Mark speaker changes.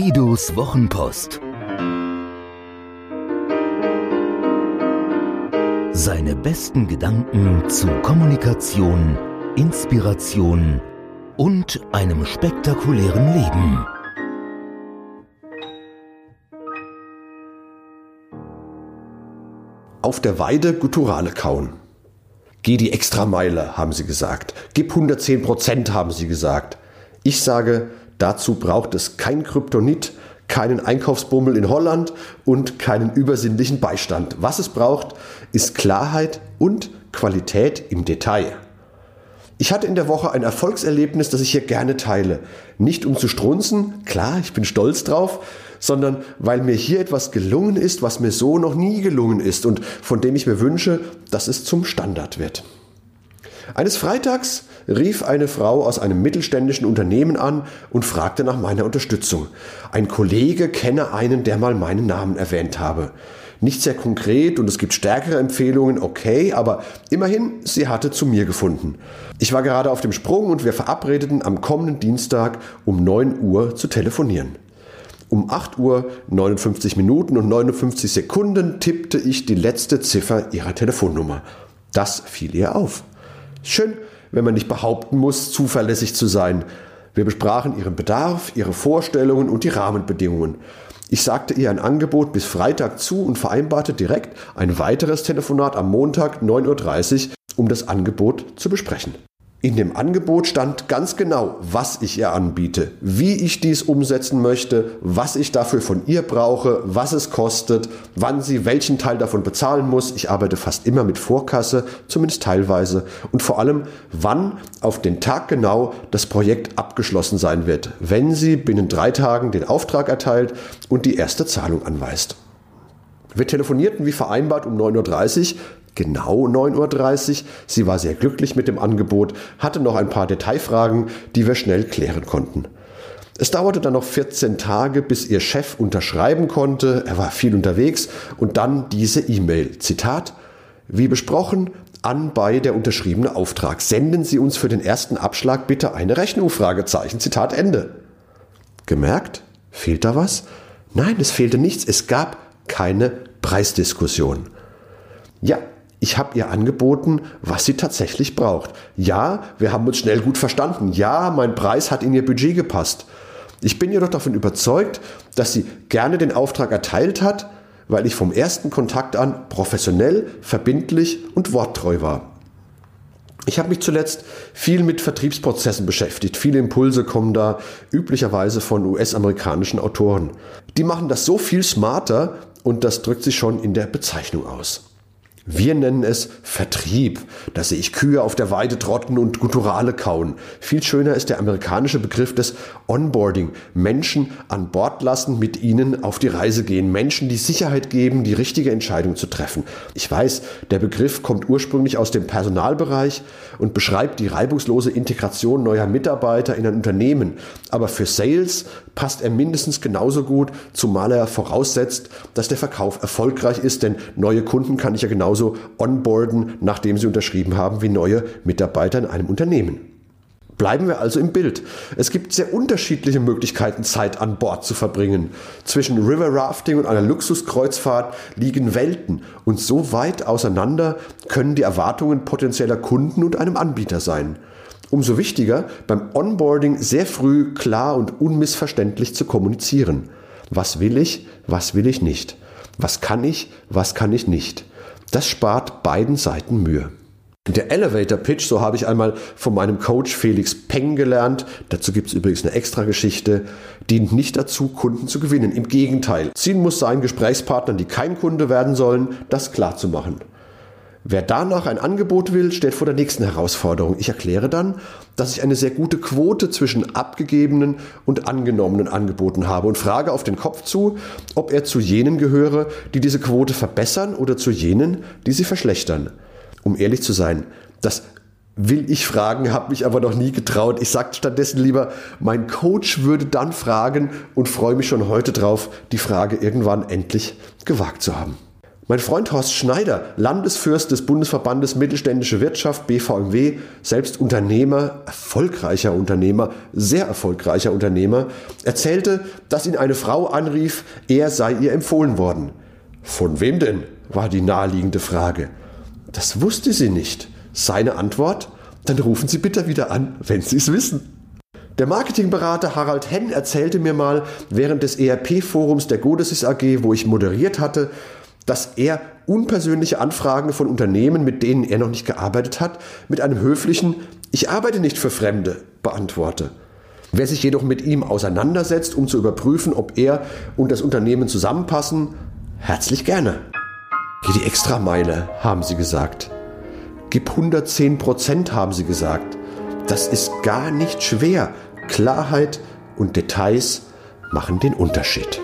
Speaker 1: Guidos Wochenpost. Seine besten Gedanken zu Kommunikation, Inspiration und einem spektakulären Leben.
Speaker 2: Auf der Weide Gutturale kauen. Geh die Extrameile, haben sie gesagt. Gib 110 Prozent, haben sie gesagt. Ich sage, dazu braucht es kein Kryptonit, keinen Einkaufsbummel in Holland und keinen übersinnlichen Beistand. Was es braucht, ist Klarheit und Qualität im Detail. Ich hatte in der Woche ein Erfolgserlebnis, das ich hier gerne teile. Nicht um zu strunzen, klar, ich bin stolz drauf, sondern weil mir hier etwas gelungen ist, was mir so noch nie gelungen ist und von dem ich mir wünsche, dass es zum Standard wird. Eines Freitags rief eine Frau aus einem mittelständischen Unternehmen an und fragte nach meiner Unterstützung. Ein Kollege kenne einen, der mal meinen Namen erwähnt habe. Nicht sehr konkret und es gibt stärkere Empfehlungen, okay, aber immerhin, sie hatte zu mir gefunden. Ich war gerade auf dem Sprung und wir verabredeten am kommenden Dienstag um 9 Uhr zu telefonieren. Um 8 Uhr 59 Minuten und 59 Sekunden tippte ich die letzte Ziffer ihrer Telefonnummer. Das fiel ihr auf. Schön, wenn man nicht behaupten muss, zuverlässig zu sein. Wir besprachen ihren Bedarf, ihre Vorstellungen und die Rahmenbedingungen. Ich sagte ihr ein Angebot bis Freitag zu und vereinbarte direkt ein weiteres Telefonat am Montag 9.30 Uhr, um das Angebot zu besprechen. In dem Angebot stand ganz genau, was ich ihr anbiete, wie ich dies umsetzen möchte, was ich dafür von ihr brauche, was es kostet, wann sie welchen Teil davon bezahlen muss. Ich arbeite fast immer mit Vorkasse, zumindest teilweise. Und vor allem, wann auf den Tag genau das Projekt abgeschlossen sein wird, wenn sie binnen drei Tagen den Auftrag erteilt und die erste Zahlung anweist. Wir telefonierten wie vereinbart um 9.30 Uhr, genau 9.30 Uhr. Sie war sehr glücklich mit dem Angebot, hatte noch ein paar Detailfragen, die wir schnell klären konnten. Es dauerte dann noch 14 Tage, bis ihr Chef unterschreiben konnte. Er war viel unterwegs und dann diese E-Mail. Zitat: Wie besprochen, an bei der unterschriebene Auftrag. Senden Sie uns für den ersten Abschlag bitte eine Rechnung? Fragezeichen. Zitat Ende. Gemerkt? Fehlt da was? Nein, es fehlte nichts. Es gab keine Preisdiskussion. Ja, ich habe ihr angeboten, was sie tatsächlich braucht. Ja, wir haben uns schnell gut verstanden. Ja, mein Preis hat in ihr Budget gepasst. Ich bin jedoch davon überzeugt, dass sie gerne den Auftrag erteilt hat, weil ich vom ersten Kontakt an professionell, verbindlich und worttreu war. Ich habe mich zuletzt viel mit Vertriebsprozessen beschäftigt. Viele Impulse kommen da üblicherweise von US-amerikanischen Autoren. Die machen das so viel smarter und das drückt sich schon in der Bezeichnung aus. Wir nennen es Vertrieb. Da sehe ich Kühe auf der Weide trotten und Gutturale kauen. Viel schöner ist der amerikanische Begriff des Onboarding. Menschen an Bord lassen, mit ihnen auf die Reise gehen. Menschen die Sicherheit geben, die richtige Entscheidung zu treffen. Ich weiß, der Begriff kommt ursprünglich aus dem Personalbereich und beschreibt die reibungslose Integration neuer Mitarbeiter in ein Unternehmen. Aber für Sales passt er mindestens genauso gut, zumal er voraussetzt, dass der Verkauf erfolgreich ist, denn neue Kunden kann ich ja genauso genauso onboarden, nachdem sie unterschrieben haben, wie neue Mitarbeiter in einem Unternehmen. Bleiben wir also im Bild. Es gibt sehr unterschiedliche Möglichkeiten, Zeit an Bord zu verbringen. Zwischen River Rafting und einer Luxuskreuzfahrt liegen Welten und so weit auseinander können die Erwartungen potenzieller Kunden und einem Anbieter sein. Umso wichtiger, beim Onboarding sehr früh klar und unmissverständlich zu kommunizieren. Was will ich, was will ich nicht? Was kann ich, was kann ich nicht? Das spart beiden Seiten Mühe. Der Elevator Pitch, so habe ich einmal von meinem Coach Felix Peng gelernt, dazu gibt es übrigens eine extra Geschichte, dient nicht dazu, Kunden zu gewinnen. Im Gegenteil, Ziel muss sein, Gesprächspartnern, die kein Kunde werden sollen, das klar zu machen. Wer danach ein Angebot will, steht vor der nächsten Herausforderung. Ich erkläre dann, dass ich eine sehr gute Quote zwischen abgegebenen und angenommenen Angeboten habe und frage auf den Kopf zu, ob er zu jenen gehöre, die diese Quote verbessern oder zu jenen, die sie verschlechtern. Um ehrlich zu sein, das will ich fragen, habe mich aber noch nie getraut. Ich sage stattdessen lieber, mein Coach würde dann fragen und freue mich schon heute drauf, die Frage irgendwann endlich gewagt zu haben. Mein Freund Horst Schneider, Landesfürst des Bundesverbandes Mittelständische Wirtschaft BVMW, selbst Unternehmer, erfolgreicher Unternehmer, sehr erfolgreicher Unternehmer, erzählte, dass ihn eine Frau anrief, er sei ihr empfohlen worden. Von wem denn? war die naheliegende Frage. Das wusste sie nicht. Seine Antwort? Dann rufen Sie bitte wieder an, wenn Sie es wissen. Der Marketingberater Harald Henn erzählte mir mal während des ERP-Forums der Godesis AG, wo ich moderiert hatte, dass er unpersönliche Anfragen von Unternehmen, mit denen er noch nicht gearbeitet hat, mit einem höflichen Ich arbeite nicht für Fremde beantworte. Wer sich jedoch mit ihm auseinandersetzt, um zu überprüfen, ob er und das Unternehmen zusammenpassen, herzlich gerne. Geh die Extrameile, haben sie gesagt. Gib 110 Prozent, haben sie gesagt. Das ist gar nicht schwer. Klarheit und Details machen den Unterschied.